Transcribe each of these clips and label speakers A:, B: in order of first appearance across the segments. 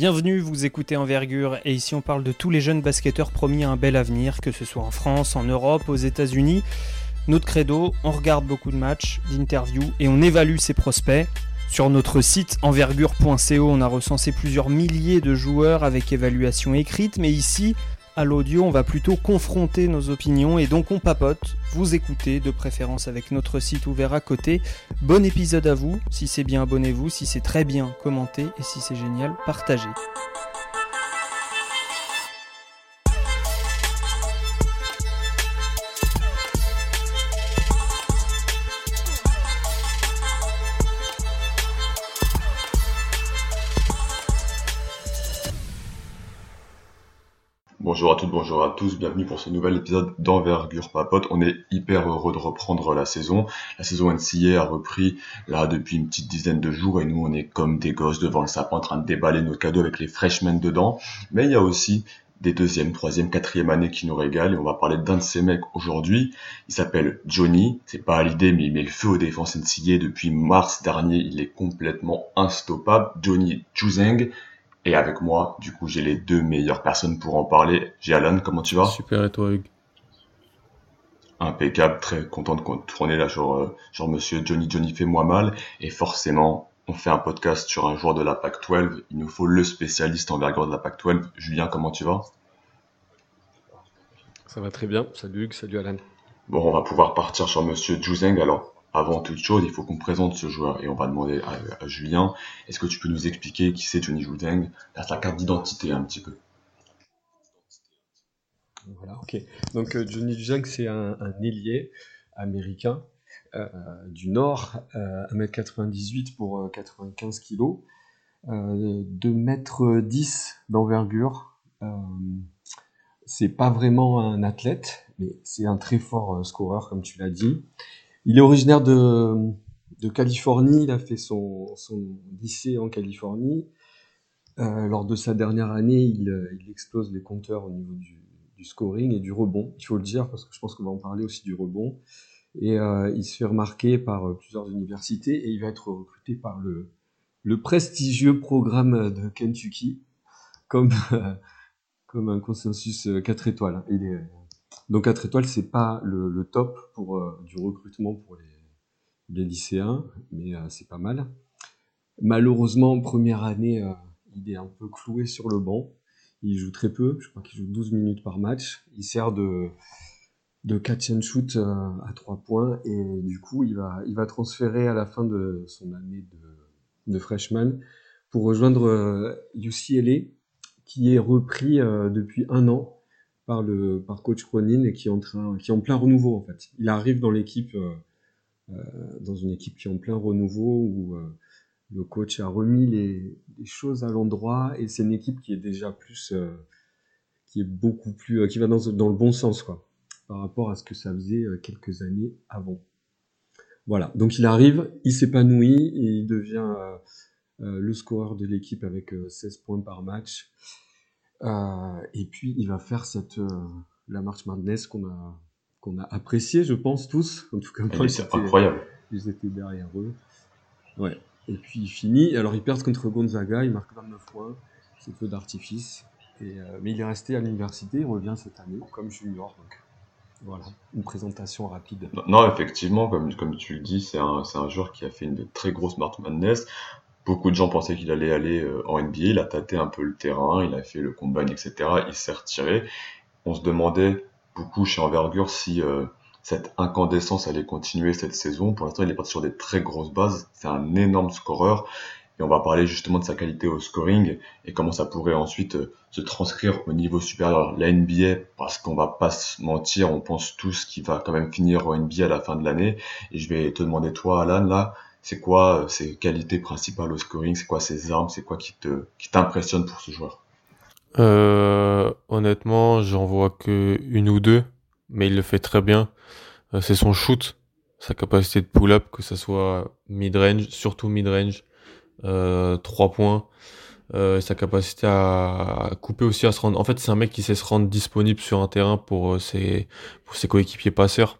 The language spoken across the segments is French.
A: Bienvenue, vous écoutez Envergure et ici on parle de tous les jeunes basketteurs promis à un bel avenir, que ce soit en France, en Europe, aux États-Unis. Notre credo, on regarde beaucoup de matchs, d'interviews et on évalue ses prospects. Sur notre site envergure.co, on a recensé plusieurs milliers de joueurs avec évaluation écrite, mais ici, à l'audio, on va plutôt confronter nos opinions et donc on papote, vous écoutez, de préférence avec notre site ouvert à côté. Bon épisode à vous, si c'est bien abonnez-vous, si c'est très bien commentez et si c'est génial partagez.
B: Bonjour à toutes, bonjour à tous, bienvenue pour ce nouvel épisode d'Envergure Papote. On est hyper heureux de reprendre la saison. La saison NCA a repris là depuis une petite dizaine de jours et nous on est comme des gosses devant le sapin en train de déballer nos cadeaux avec les freshmen dedans. Mais il y a aussi des deuxième, troisième, quatrième années qui nous régalent et on va parler d'un de ces mecs aujourd'hui. Il s'appelle Johnny, c'est pas à l'idée mais il met le feu aux défenses NCA depuis mars dernier, il est complètement instoppable. Johnny Chuzeng, et avec moi, du coup, j'ai les deux meilleures personnes pour en parler. J'ai Alan, comment tu vas?
C: Super, et toi, Hugues?
B: Impeccable, très content de tourner là sur, euh, sur monsieur Johnny Johnny fait moi mal. Et forcément, on fait un podcast sur un joueur de la PAC-12. Il nous faut le spécialiste en envergure de la PAC-12. Julien, comment tu vas?
C: Ça va très bien. Salut Hugues, salut Alan.
B: Bon, on va pouvoir partir sur monsieur Juzeng. Alors, avant toute chose, il faut qu'on présente ce joueur et on va demander à, Julien, est-ce que tu peux nous expliquer qui c'est Johnny Juzeng, sa carte d'identité un petit peu
C: Voilà, ok. Donc euh, Johnny Juzeng, c'est un, ailier américain euh, du Nord, euh, 1m98 pour 95 kg, 2m10 d'envergure. c'est pas vraiment un athlète, mais c'est un très fort scoreur, comme tu l'as dit. Il est originaire de, de Californie, il a fait son, son lycée en Californie. Euh, lors de sa dernière année, il, il, explose les compteurs au niveau du, du, scoring et du rebond. Il faut le dire parce que je pense qu'on va en parler aussi du rebond. Et euh, il se fait remarquer par euh, plusieurs universités et il va être recruté par le, le prestigieux programme de Kentucky comme, comme un consensus 4 étoiles. Il est, donc 4 étoiles, c'est pas le, top pour euh, du recrutement pour les, lycéens, mais euh, c'est pas mal. Malheureusement, première année, euh, il est un peu cloué sur le banc. Il joue très peu, je crois qu'il joue 12 minutes par match. Il sert de, de catch and shoot à 3 points et du coup, il va, il va transférer à la fin de son année de, de freshman pour rejoindre UCLA qui est repris depuis un an par le par coach Cronin et qui est en train qui est en plein renouveau en fait. Il arrive dans l'équipe euh, euh, dans une équipe qui est en plein renouveau où euh, le coach a remis les, choses à l'endroit et c'est une équipe qui est déjà plus qui est beaucoup plus qui va dans, dans le bon sens quoi par rapport à ce que ça faisait quelques années avant. Voilà, donc il arrive, il s'épanouit il devient le scoreur de l'équipe avec 16 points par match. Euh, et puis il va faire cette euh, la marche Madness qu'on a qu'on a apprécié, je pense tous. En tout cas,
B: c'est incroyable.
C: Ils étaient derrière eux. Ouais. Et puis il finit. Alors il perd contre Gonzaga, il marque 29 points. C'est peu d'artifice. Et, euh, mais il est resté à l'université, il revient cette année comme junior. Donc voilà, une présentation rapide.
B: Non, effectivement, comme, comme tu le dis, c'est un, un joueur qui a fait une très grosse March Madness. Beaucoup de gens pensaient qu'il allait aller euh, en NBA, il a tâté un peu le terrain, il a fait le combine, etc. Il s'est retiré. On se demandait beaucoup chez Envergure si euh, cette incandescence allait continuer cette saison. Pour l'instant, il est parti sur des très grosses bases. C'est un énorme scoreur. Et on va parler justement de sa qualité au scoring et comment ça pourrait ensuite euh, se transcrire au niveau supérieur. La NBA, parce qu'on va pas se mentir, on pense tous qu'il va quand même finir en NBA à la fin de l'année. Et je vais te demander, toi, Alan, là, c'est quoi euh, ses qualités principales au scoring? C'est quoi ses armes? C'est quoi qui te qui t'impressionne pour ce joueur?
C: Euh, Honnêtement, j'en vois que une ou deux, mais il le fait très bien. Euh, c'est son shoot, sa capacité de pull-up, que ce soit mid-range, surtout mid-range, euh, 3 points. Euh, sa capacité à, couper aussi à se rendre. En fait, c'est un mec qui sait se rendre disponible sur un terrain pour ses pour ses coéquipiers passeurs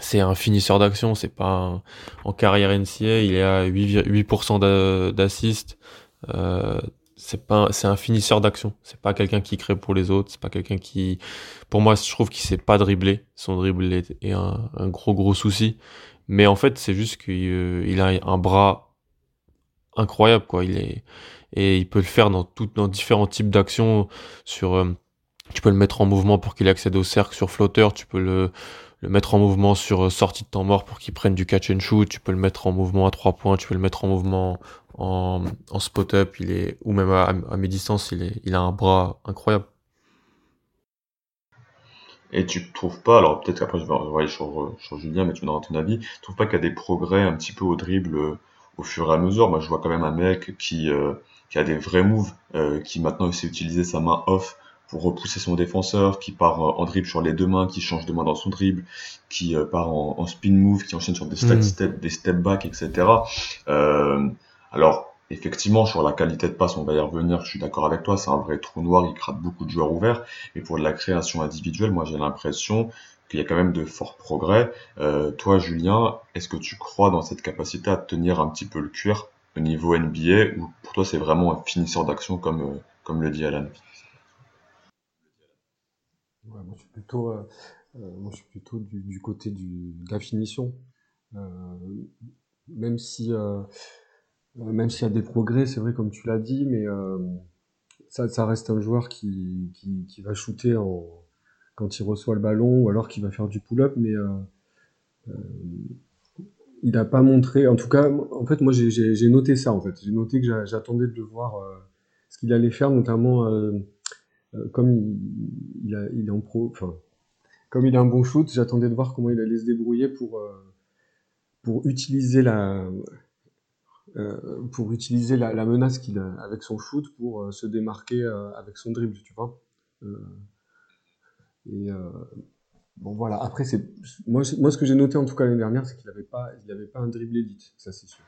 C: c'est un finisseur d'action, c'est pas en carrière NCA, il est à 8%, d'assist, euh,
D: c'est pas c'est un finisseur d'action. C'est pas quelqu'un qui crée pour les autres c'est pas quelqu'un qui pour moi je trouve qu'il sait pas dribbler. Son dribble est, un, gros gros souci. Mais en fait c'est juste qu'il euh, a un bras incroyable quoi. Il est et il peut le faire dans tout dans différents types d'actions sur euh, tu peux le mettre en mouvement pour qu'il accède au cercle sur flotteur tu peux le le mettre en mouvement sur euh, sortie de temps mort pour qu'il prenne du catch and shoot, tu peux le mettre en mouvement à trois points, tu peux le mettre en mouvement en, en spot-up, il est, ou même à, à mi-distance, il, il a un bras incroyable.
B: Et tu trouves pas, alors peut-être qu'après je vais revoir sur, Julien, mais tu me donneras ton avis, tu trouves pas qu'il y a des progrès un petit peu au dribble euh, au fur et à mesure? Moi je vois quand même un mec qui, euh, a des vrais moves, qui maintenant sait utiliser sa main off pour repousser son défenseur, qui part en dribble sur les deux mains, qui change de main dans son dribble, qui euh, part en, spin move, qui enchaîne sur des step, mm. step des step back, etc. Euh, alors, effectivement, sur la qualité de passe, on va y revenir, je suis d'accord avec toi, c'est un vrai trou noir, il crade beaucoup de joueurs ouverts, mais pour de la création individuelle, moi j'ai l'impression qu'il y a quand même de forts progrès. Euh, toi, Julien, est-ce que tu crois dans cette capacité à tenir un petit peu le cuir au niveau NBA, ou pour toi c'est vraiment un finisseur d'action comme, euh, comme le dit Alan
C: moi, je suis plutôt, euh, euh, moi, je suis plutôt du, côté de la finition. Euh, même si, même s'il y a des progrès, c'est vrai comme tu l'as dit, mais ça, reste un joueur qui, va shooter quand il reçoit le ballon ou alors qui va faire du pull-up, mais il n'a pas montré. En tout cas, en fait, moi, j'ai noté ça. En fait, j'ai noté que j'attendais de le voir ce qu'il allait faire, notamment comme il, a, est en pro, enfin, comme il a un bon shoot, j'attendais de voir comment il allait se débrouiller pour, euh, pour utiliser la, euh, pour utiliser la, menace qu'il a avec son shoot pour se démarquer avec son dribble, tu vois. et bon voilà. Après c'est moi, moi ce que j'ai noté en tout cas l'année dernière, c'est qu'il n'avait pas pas un dribble élite, ça c'est sûr.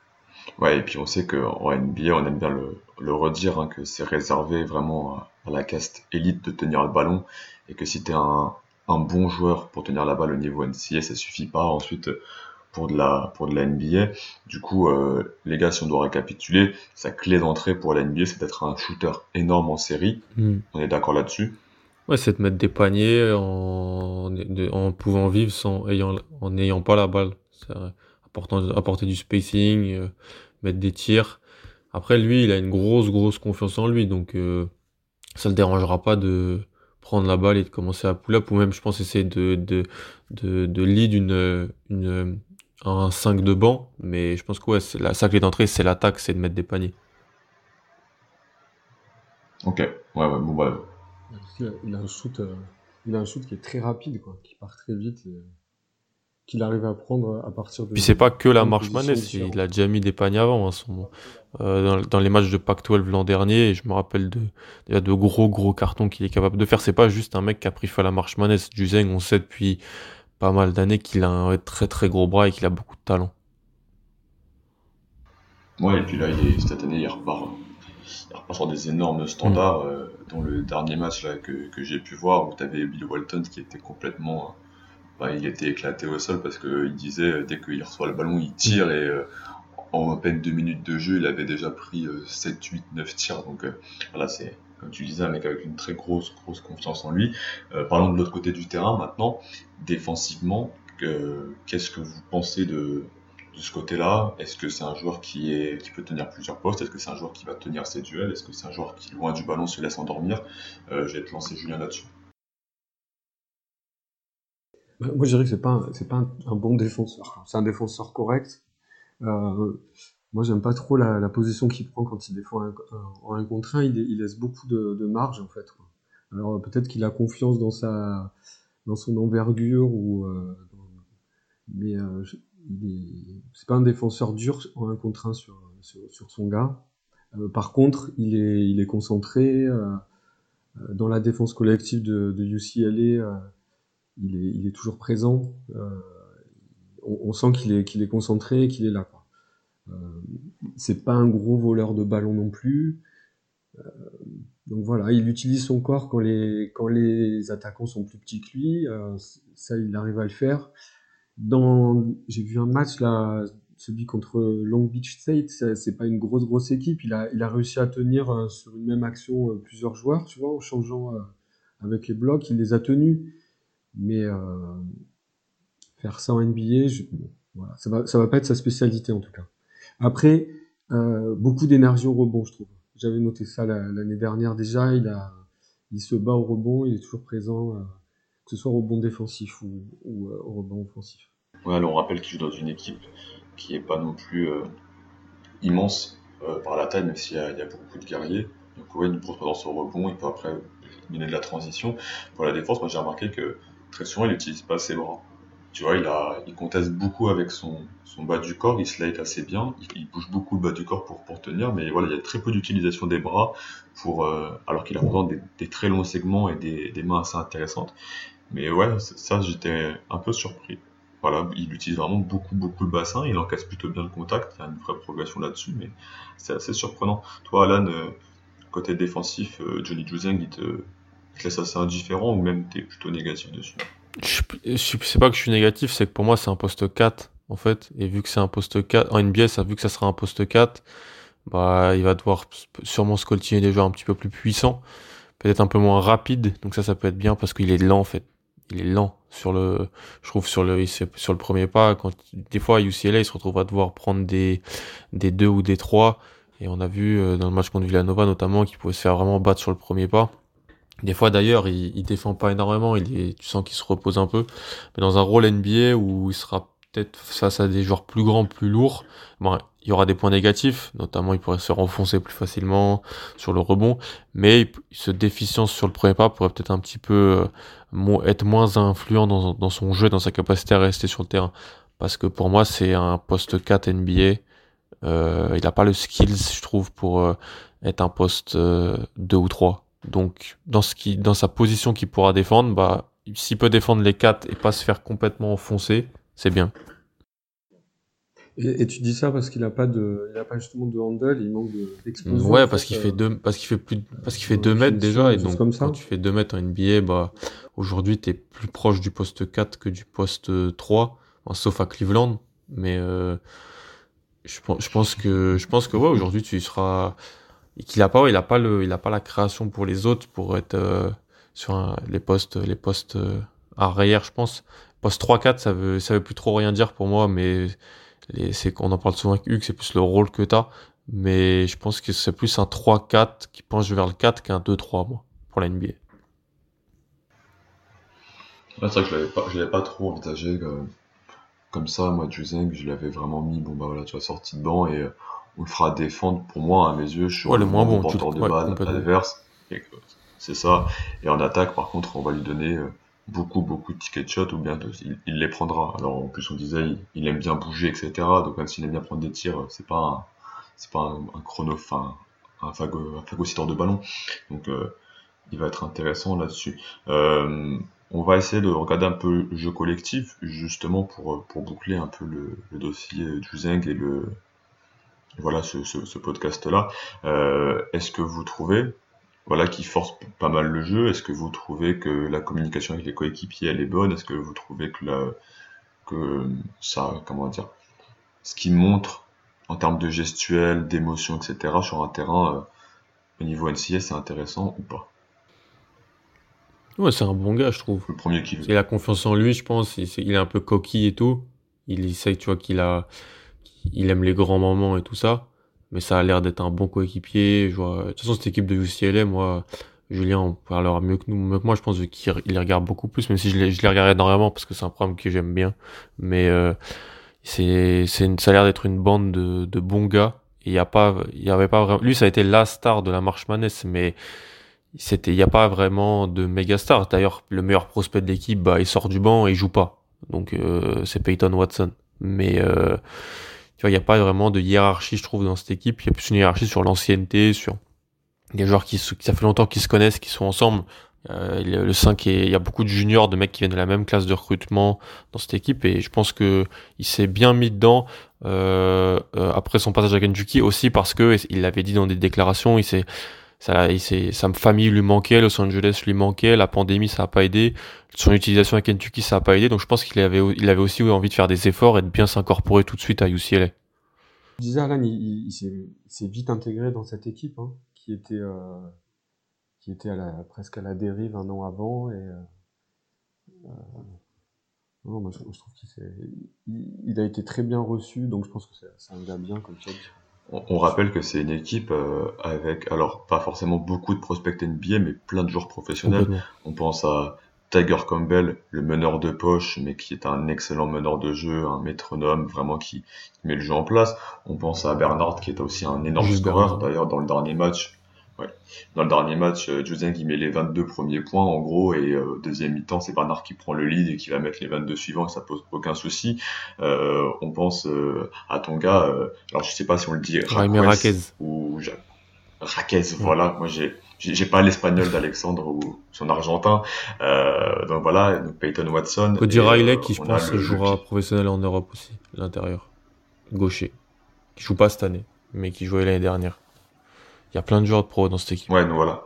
B: Ouais, et puis on sait qu'en NBA, on aime bien le, le redire, hein, que c'est réservé vraiment à, à la caste élite de tenir le ballon et que si tu es un, un, bon joueur pour tenir la balle au niveau NCA, ça suffit pas ensuite pour de la, pour de la NBA. Du coup, euh, les gars, si on doit récapituler, sa clé d'entrée pour la NBA, c'est d'être un shooter énorme en série. Hmm. On est d'accord là-dessus?
D: Ouais, c'est de mettre des paniers en, en pouvant vivre sans ayant, en n'ayant pas la balle. Apportant, apporter du spacing, euh, mettre des tirs. Après, lui, il a une grosse, grosse confiance en lui. Donc, euh, ça le dérangera pas de prendre la balle et de commencer à pull-up ou même je pense essayer de de de, de lead une, une un 5 de banc mais je pense que ouais, c'est la sa clé d'entrée c'est l'attaque c'est de mettre des paniers
B: ok ouais ouais bon bah
C: il a un shoot euh, il a un shoot qui est très rapide quoi qui part très vite et qu'il arrive à prendre à partir de.
D: Puis c'est pas que la marche manette, il a déjà mis des paniers avant. Hein, son, euh, dans, les matchs de Pac-12 l'an dernier, et je me rappelle de, il y a de gros gros cartons qu'il est capable de faire. C'est pas juste un mec qui a pris fait la marche manette. Zeng, on sait depuis pas mal d'années qu'il a un très très gros bras et qu'il a beaucoup de talent.
B: Ouais, et puis là, il est, cette année, il repart, il repart sur des énormes standards. Mm. Euh, dans le dernier match là, que, que j'ai pu voir, où tu avais Bill Walton qui était complètement il était éclaté au sol parce qu'il disait euh, dès qu'il reçoit le ballon, il tire et euh, en à peine deux minutes de jeu, il avait déjà pris 7, 8, 9 tirs. Donc euh, voilà, c'est comme tu disais, un mec avec une très grosse, grosse confiance en lui. parlons de l'autre côté du terrain maintenant. Défensivement, qu'est-ce que vous pensez de, ce côté-là? Est-ce que c'est un joueur qui peut tenir plusieurs postes? Est-ce que c'est un joueur qui va tenir ses duels? Est-ce que c'est un joueur qui, loin du ballon, se laisse endormir? Je vais te lancer Julien là-dessus.
C: Moi, je dirais que c'est pas pas un, bon défenseur. C'est un défenseur correct. Euh, moi, j'aime pas trop la, position qu'il prend quand il défend en un contre un. Il, laisse beaucoup de, marge en fait. Alors peut-être qu'il a confiance dans sa dans son envergure ou euh, mais euh, c'est pas un défenseur dur en un contre un sur, sur, son gars. Euh, par contre, il est il est concentré dans la défense collective de, de UCLA il est, toujours présent. Euh, on, sent qu'il est, qu'il est concentré, qu'il est là. Quoi. Euh, c'est pas un gros voleur de ballon non plus. Euh, donc voilà, il utilise son corps quand les, attaquants sont plus petits que lui. ça, il arrive à le faire. Dans, j'ai vu un match là celui contre Long Beach State, c'est pas une grosse grosse équipe. Il a réussi à tenir sur une même action plusieurs joueurs, tu vois, en changeant avec les blocs, il les a tenus. Mais faire ça en NBA, ça va, va pas être sa spécialité en tout cas. Après, euh, beaucoup d'énergie au rebond, je trouve. J'avais noté ça l'année dernière déjà. Il se bat au rebond, il est toujours présent, euh, que ce soit au rebond défensif ou, euh, au rebond offensif.
B: Alors on rappelle qu'il joue dans une équipe qui est pas non plus euh, immense par la taille, même s'il y, y, a beaucoup de guerriers. Donc ouais, une grosse présence au rebond, il peut après mener de la transition. Pour la défense, moi j'ai remarqué que très souvent il n'utilise pas ses bras tu vois, il, a, il conteste beaucoup avec son, son bas du corps, il slide assez bien, il, bouge beaucoup le bas du corps pour, pour tenir, mais voilà, il y a très peu d'utilisation des bras, pour, euh, alors qu'il a vraiment des, des, très longs segments et des, des mains assez intéressantes. Mais ouais, ça, j'étais un peu surpris. Voilà, il utilise vraiment beaucoup, beaucoup le bassin, il encaisse plutôt bien le contact, il y a une vraie progression là-dessus, mais c'est assez surprenant. Toi, Alan, euh, côté défensif, euh, Johnny Juzeng, il te, te laisse indifférent ou même t'es plutôt négatif dessus
D: je, sais pas que je suis négatif, c'est que pour moi c'est un poste 4 en fait. Et vu que c'est un poste 4, en NBA, ça, vu que ça sera un poste 4, bah il va devoir sûrement se coltiner des joueurs un petit peu plus puissants, peut-être un peu moins rapide. Donc ça, ça peut être bien parce qu'il est lent en fait. Il est lent sur le, je trouve sur le, sur le premier pas. Quand des fois UCLA, il se retrouve à devoir prendre des des deux ou des trois. Et on a vu euh, dans le match contre Villanova notamment qu'il pouvait se faire vraiment battre sur le premier pas. Des fois d'ailleurs, il, il défend pas énormément, il est, tu sens qu'il se repose un peu. Mais dans un rôle NBA où il sera peut-être face à des joueurs plus grands, plus lourds, bon, il y aura des points négatifs, notamment il pourrait se renfoncer plus facilement sur le rebond, mais ce déficience sur le premier pas pourrait peut-être un petit peu euh, être moins influent dans, son jeu, dans sa capacité à rester sur le terrain. Parce que pour moi, c'est un poste 4 NBA. Euh, il n'a pas le skills, je trouve, pour euh, être un poste 2 euh, ou 3. Donc, dans, ce qui, dans sa position qu'il pourra défendre, bah, s'il peut défendre les 4 et pas se faire complètement enfoncer, c'est bien.
C: Et, et, tu dis ça parce qu'il a pas de, il a pas justement de handle, il manque d'explosion.
D: ouais, parce qu'il fait deux, parce qu'il fait plus, parce qu'il fait 2 mètres déjà, et donc comme ça. quand tu fais 2 mètres en NBA, bah, aujourd'hui t'es plus proche du poste 4 que du poste 3, sauf à Cleveland, mais euh, je, je pense que, je pense que ouais, aujourd'hui tu seras, et il a pas la création pour les autres pour être euh, sur les postes, les postes euh, arrière, je pense. Poste 3-4, ça veut, veut plus trop rien dire pour moi, mais c'est qu'on en parle souvent avec Hugues, c'est plus le rôle que t'as. Mais je pense que c'est plus un 3-4 qui penche vers le 4 qu'un 2-3, moi, pour la NBA.
B: c'est vrai que je l'avais l'avais pas trop envisagé comme, comme ça, moi, Juzeng, je l'avais vraiment mis, bon bah voilà, tu vois, sorti de banc et on le fera défendre pour moi à mes yeux sur
D: ouais, le moins bon
B: porteur de balle adverse. C'est ça. Et en attaque, par contre, on va lui donner euh, beaucoup, beaucoup de tickets de shot ou bien il, les prendra. Alors en plus, on disait, il, aime bien bouger, etc. Donc même s'il aime bien prendre des tirs, c'est pas c'est pas un, chrono, enfin un, phagocyteur de ballon. Donc euh, il va être intéressant là-dessus. Euh, on va essayer de regarder un peu le jeu collectif, justement pour, pour boucler un peu le, le dossier du Zeng et le, voilà ce, ce, ce podcast-là. Euh, Est-ce que vous trouvez voilà, qui force pas mal le jeu Est-ce que vous trouvez que la communication avec les coéquipiers elle est bonne? Est-ce que vous trouvez que, la, que ça, comment dire, ce qui montre en termes de gestuelle, d'émotion, etc. sur un terrain euh, au niveau NCS, c'est intéressant ou pas?
D: Ouais, c'est un bon gars, je trouve.
B: Le premier qui
D: Il a confiance en lui, je pense. Il, il est un peu coquille et tout. Il sait, tu vois, qu'il a, il aime les grands moments et tout ça, mais ça a l'air d'être un bon coéquipier. Je vois, de toute façon, cette équipe de UCLA, moi, Julien en parlera mieux que nous, mieux que moi, je pense qu'il les regarde beaucoup plus, même si je les, je les regarde énormément parce que c'est un programme que j'aime bien. Mais euh, c'est, c'est, ça a l'air d'être une bande de, de bons gars. Il y a pas, y avait pas vraiment. Lui, ça a été la star de la marche manesse, mais c'était, il y a pas vraiment de méga star. D'ailleurs, le meilleur prospect de l'équipe, bah, il sort du banc et il joue pas. Donc euh, c'est Peyton Watson. Mais euh, il n'y a pas vraiment de hiérarchie, je trouve, dans cette équipe. Il y a plus une hiérarchie sur l'ancienneté, sur des joueurs qui, ça fait longtemps qu'ils se connaissent, qui sont ensemble. Euh, le 5 il y a beaucoup de juniors, de mecs qui viennent de la même classe de recrutement dans cette équipe et je pense que il s'est bien mis dedans euh, euh, après son passage à Kentucky aussi parce que il l'avait dit dans des déclarations, il s'est Ça, sa famille lui manquait, Los Angeles lui manquait, la pandémie ça a pas aidé, son utilisation à Kentucky ça a pas aidé, donc je pense qu'il avait, il avait aussi envie de faire des efforts et de bien s'incorporer tout de suite à UCLA.
C: Disais Alan, il, il, s'est vite intégré dans cette équipe hein, qui était, euh, qui était à la, presque à la dérive un an avant et euh, euh non, moi, je, trouve qu'il il, a été très bien reçu, donc je pense que c'est un gars bien comme ça.
B: On, rappelle que c'est une équipe euh, avec, alors pas forcément beaucoup de prospects NBA, mais plein de joueurs professionnels. On pense à Tiger Campbell, le meneur de poche, mais qui est un excellent meneur de jeu, un métronome, vraiment qui met le jeu en place. On pense à Bernard, qui est aussi un énorme scoreur. D'ailleurs, dans le dernier match, dans le dernier match, euh, qui met les 22 premiers points en gros et euh, deuxième mi-temps c'est Bernard qui prend le lead et qui va mettre les 22 suivants et ça pose aucun souci. Euh, on pense à ton gars, alors je sais pas si on le dit
D: Raquez
B: ou Raquez, voilà. Moi j'ai j'ai pas l'espagnol d'Alexandre ou son argentin. donc voilà, donc Peyton Watson.
D: Cody Riley qui je pense jouera professionnel en Europe aussi, l'intérieur gaucher, qui joue pas cette année, mais qui jouait l'année dernière. Il y a plein de joueurs de pro dans cette équipe.
B: Ouais, donc voilà.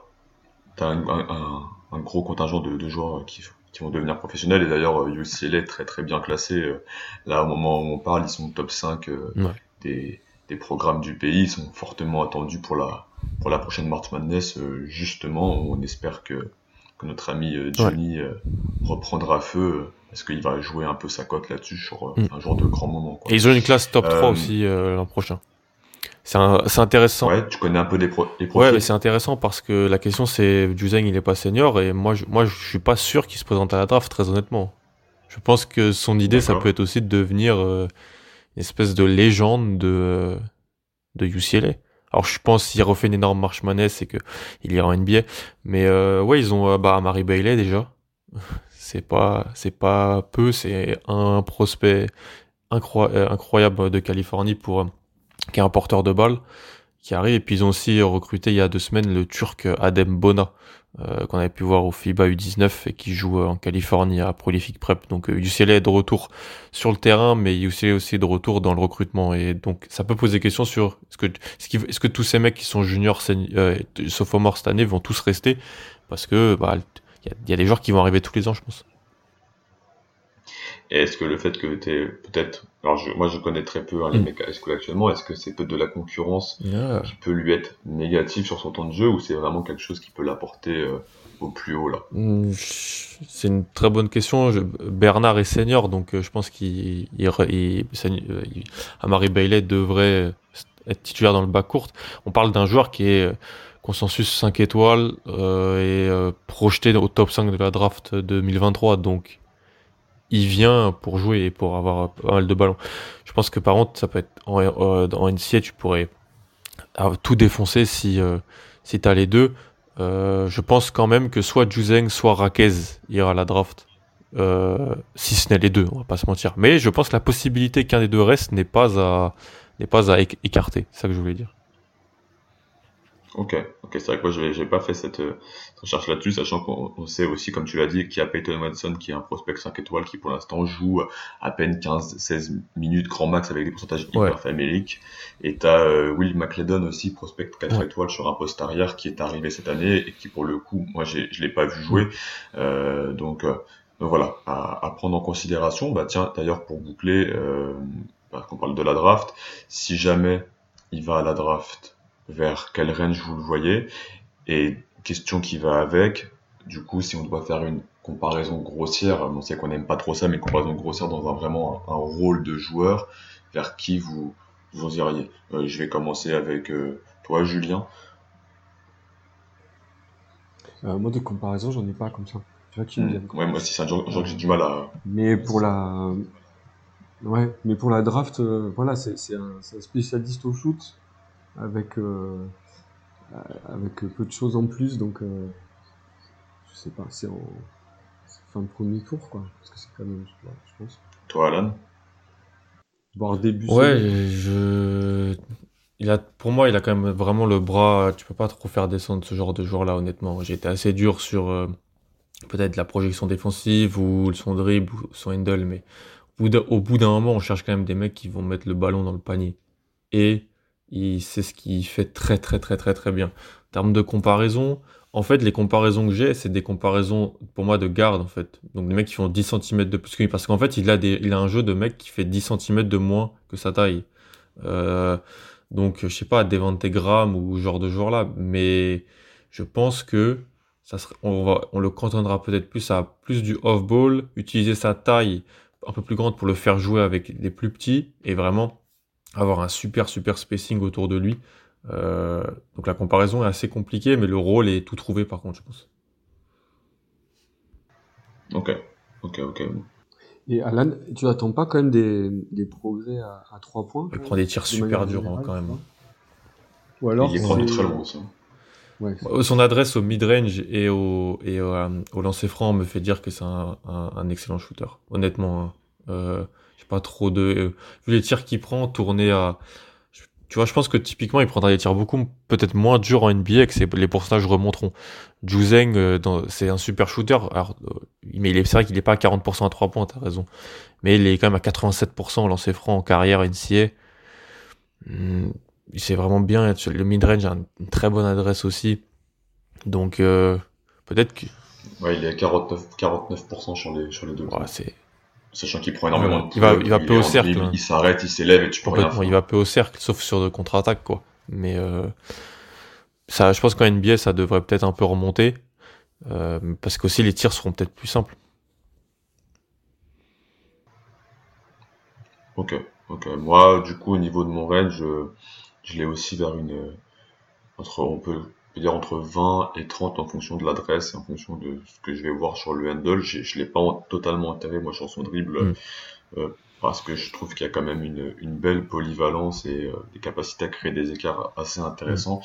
B: T'as un, un, un, gros contingent de, de joueurs qui, qui, vont devenir professionnels. Et d'ailleurs, UCLA est très très bien classé. Euh, là, au moment où on parle, ils sont top 5 euh, des, des programmes du pays. Ils sont fortement attendus pour la, pour la prochaine March Madness. Euh, justement, on espère que, que notre ami Johnny reprendra feu parce qu'il va jouer un peu sa cote là-dessus sur mm. un genre de grand moment.
D: Quoi. Et ils ont une classe top 3 aussi l'an prochain. C'est intéressant.
B: Ouais, tu connais un peu des, pro
D: les Ouais, mais c'est intéressant parce que la question c'est Juzeng il est pas senior et moi je, moi je suis pas sûr qu'il se présente à la draft très honnêtement. Je pense que son idée ça peut être aussi de devenir euh, une espèce de légende de de UCLA. Alors je pense s'il refait une énorme marche manette c'est que il ira en NBA. Mais euh, ouais ils ont euh, bah Mary Bailey déjà. c'est pas c'est pas peu c'est un prospect incroyable de Californie pour qui est un porteur de balle, qui arrive. Et puis ils ont aussi recruté il y a deux semaines le Turc Adem Bona, euh, qu'on avait pu voir au FIBA U19 et qui joue euh, en Californie à Prolific Prep. Donc UCLA euh, est de retour sur le terrain, mais UCLA est aussi de retour dans le recrutement. Et donc ça peut poser des questions sur est-ce que, est-ce que tous ces mecs qui sont juniors, euh, sophomores cette année vont tous rester? Parce que bah, il y, a des joueurs qui vont arriver tous les ans, je pense.
B: Et est-ce que le fait que tu es peut-être. Alors, moi, je connais très peu hein, les mm. mecs à school actuellement. Est-ce que c'est peut-être de la concurrence qui peut lui être négative sur son temps de jeu ou c'est vraiment quelque chose qui peut l'apporter euh, au plus haut là?
D: Mm, C'est une très bonne question. Bernard est senior, donc euh, je pense qu'il. Euh, Amari Bailey devrait être titulaire dans le bas court. On parle d'un joueur qui est consensus 5 étoiles et projeté au top 5 de la draft 2023. Donc il vient pour jouer et pour avoir pas mal de ballons. Je pense que par contre, ça peut être en, euh, en NCA, tu pourrais tout défoncer si euh, si t'as les deux. Euh, je pense quand même que soit Juzeng, soit Raquez ira à la draft. Si ce n'est les deux, on va pas se mentir. Mais je pense que la possibilité qu'un des deux reste n'est pas n'est pas à écarter. C'est ça que je voulais dire.
B: Ok, ok, c'est vrai que moi j'ai pas fait cette, euh, recherche là-dessus, sachant qu'on sait aussi, comme tu l'as dit, qu'il y a Peyton Watson qui est un prospect 5 étoiles qui pour l'instant joue à peine 15-16 minutes grand max avec des pourcentages hyper faméliques. Et tu as euh, Will McLeodon aussi, prospect 4 étoiles sur un poste arrière qui est arrivé cette année et qui pour le coup, moi je l'ai pas vu jouer. Euh, donc, euh, donc, voilà, à, à, prendre en considération. Bah tiens, d'ailleurs pour boucler, euh, bah, qu'on parle de la draft, si jamais il va à la draft vers quel range vous le voyez. Et question qui va avec, du coup, si on doit faire une comparaison grossière, on sait qu'on n'aime pas trop ça, mais comparaison grossière dans un vraiment un, rôle de joueur, vers qui vous, vous iriez. Euh, je vais commencer avec euh, toi, Julien.
C: Euh, moi, de comparaison, j'en ai pas comme ça.
B: Tu vois qui me hmm. Ouais, moi aussi, c'est un genre, que j'ai du mal à.
C: Mais pour la. Ouais, mais pour la draft, voilà, c'est un, un, spécialiste au shoot avec, euh, avec peu de choses en plus. Donc, euh, je sais pas, c'est en fin de premier tour, quoi. Parce que c'est quand même, je pense.
B: Toi, Alan?
C: Voir début.
D: Ouais, je. Il a, pour moi, il a quand même vraiment le bras. Tu peux pas trop faire descendre ce genre de joueur-là, honnêtement. J'ai été assez dur sur euh, peut-être la projection défensive ou son dribble ou son handle, mais au bout d'un moment, on cherche quand même des mecs qui vont mettre le ballon dans le panier. Et c'est ce qu'il fait très très très très très bien. termes de comparaison, en fait, les comparaisons que j'ai, c'est des comparaisons pour moi de garde en fait. Donc des mecs qui font 10 cm de plus que lui. Parce qu'en fait, il a, il a un jeu de mec qui fait 10 cm de moins que sa taille. Euh, donc, je sais pas, Devante Graham ou ce genre de joueur-là. Mais je pense que ça on, va, on le cantonera peut-être plus à plus du off-ball, utiliser sa taille un peu plus grande pour le faire jouer avec des plus petits et vraiment avoir un super super spacing autour de lui. Euh, donc la comparaison est assez compliquée, mais le rôle est tout trouvé par contre, je pense.
B: Ok, ok, ok.
C: Et Alan, tu attends pas quand même des, des progrès à, à 3 points
D: Il prend des tirs super durs hein, quand même.
C: Ou alors
B: il est
C: c'est-
B: très long aussi.
C: Ouais,
D: Euh, Son adresse au mid-range et au, et au, euh, au lancer franc me fait dire que c'est un, un, un excellent shooter. Honnêtement, hein. Euh, j'ai pas trop de. vu les tirs qu'il prend, tourner à. Tu vois, je pense que typiquement, il prendra des tirs beaucoup, peut-être moins durs en NBA et que c'est- les pourcentages remonteront. Juzeng, euh, c'est un super shooter. Alors, euh, mais il est, c'est vrai qu'il est pas à 40% à 3 points, t'as raison. Mais il est quand même à 87% au lancer franc en carrière NCA. Hmm, il sait vraiment bien le mid-range, a une très bonne adresse aussi. Donc, euh, peut-être que.
B: Ouais, il est à 49%, 49% sur les, sur les deux.
D: ouais, c'est
B: Sachant qu'il prend énormément de
D: Il va- il va peu au cercle,
B: dribble,
D: hein.
B: Il s'arrête, il s'élève et tu peux rien faire.
D: Il va peu au cercle, sauf sur de contre-attaque, quoi. Mais euh, ça, je pense qu'en NBA, ça devrait peut-être un peu remonter. euh, parce qu'aussi, les tirs seront peut-être plus simples.
B: Ok, ok. Moi, du coup, au niveau de mon range, je, je l'ai aussi vers une. Entre, on peut peut dire entre 20 et 30 en fonction de l'adresse et en fonction de ce que je vais voir sur le handle. Je l'ai pas en- totalement enterré, moi, sur son dribble,
D: Mm.
B: euh, parce que je trouve qu'il y a quand même une, une belle polyvalence et euh, des capacités à créer des écarts assez intéressants.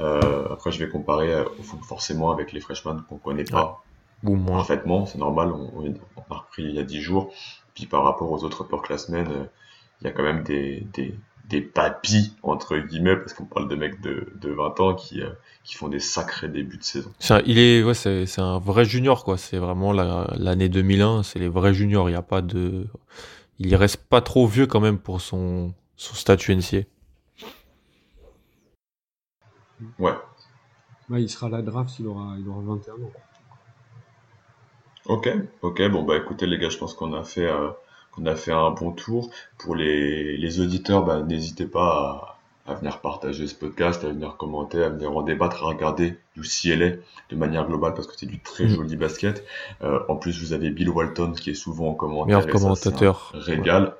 B: Euh, après, je vais comparer forcément avec les freshmen qu'on connaît pas
D: Ou moins.
B: parfaitement, c'est normal, on, a repris il y a 10 jours. Puis par rapport aux autres upperclassmen, il y a quand même des, des, des papis, entre guillemets, parce qu'on parle de mecs de, de 20 ans qui, euh, qui font des sacrés débuts de saison.
D: C'est un- il est, ouais, c'est, c'est un vrai junior, quoi. C'est vraiment la- l'année 2001, c'est les vrais juniors. Il y a pas de, il reste pas trop vieux quand même pour son, son statut NCA.
B: Ouais,
C: Ouais, il sera à la draft, il aura, il aura 21 ans.
B: ok, ok, bon bah écoutez les gars, je pense qu'on a fait, euh, qu'on a fait un bon tour. Pour les, les auditeurs, bah, n'hésitez pas à, à venir partager ce podcast, à venir commenter, à venir en débattre, à regarder du CLA de manière globale parce que c'est du très
D: Mm.
B: joli basket. Euh, en plus, vous avez Bill Walton qui est souvent en commentaire.
D: Meilleur
B: et ça, c'est un
D: commentateur.
B: Régal.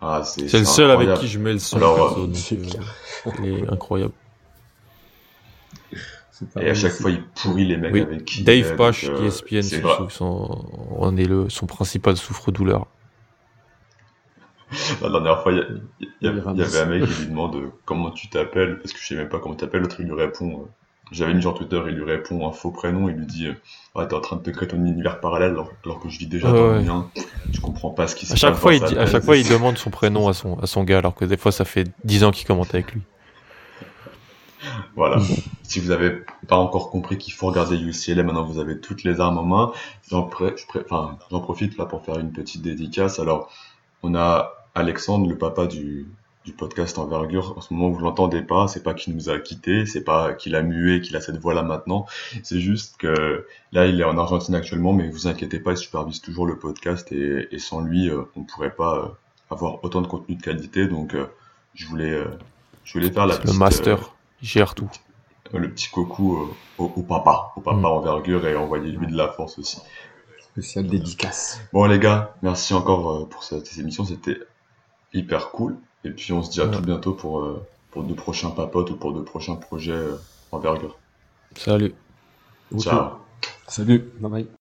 B: Ah, c'est
D: C'est le seul avec
B: incroyable.
D: qui je mets le son.
B: Alors,
D: perso,
B: euh,
D: donc,
C: c'est
D: euh, est incroyable.
C: C'est pas
B: Et à chaque fois, il pourrit les mecs
D: Oui,
B: avec qui est,
D: Dave
B: euh,
D: ceux qui on est le, son principal souffre-douleur.
B: La dernière fois, il y, avait un mec qui lui demande euh, comment tu t'appelles, parce que je sais même pas comment tu t'appelles, l'autre il lui répond, euh, j'avais mis sur Twitter, il lui répond un faux prénom, il lui dit, euh, ouais, t'es en train de te créer ton univers parallèle alors, alors que je vis déjà dans le mien, tu comprends pas ce qui se passe.
D: chaque fois,
B: dans
D: il
B: sa
D: dit- à chaque fois, il demande son prénom à son, à son gars, alors que des fois, ça fait 10 ans qu'il commente avec lui.
B: Voilà. si vous avez pas encore compris qu'il faut regarder UCLA, maintenant vous avez toutes les armes en main. J'en pré- je pré- enfin, j'en profite là pour faire une petite dédicace. Alors, on a Alexandre, le papa du, du podcast Envergure. En ce moment, vous l'entendez pas. C'est pas qu'il nous a quittés, c'est pas qu'il a mué, qu'il a cette voix là maintenant. C'est juste que là, il est en Argentine actuellement, mais vous inquiétez pas, il supervise toujours le podcast et, et sans lui, euh, on pourrait pas euh, avoir autant de contenu de qualité. Donc, euh, je voulais, je voulais faire la
D: le
B: petite, euh,
D: master. Il gère tout.
B: le petit coucou euh, au, au papa, au papa
D: Mm.
B: envergure et envoyer lui de la force aussi.
C: Spécial dédicace.
B: Bon les gars, merci encore pour cette émission, c'était hyper cool. Et puis on se dit à
D: Ouais.
B: tout bientôt pour, euh, pour de prochains papotes ou pour de prochains projets euh, envergure.
D: Salut.
B: Ciao.
C: Salut. Bye bye.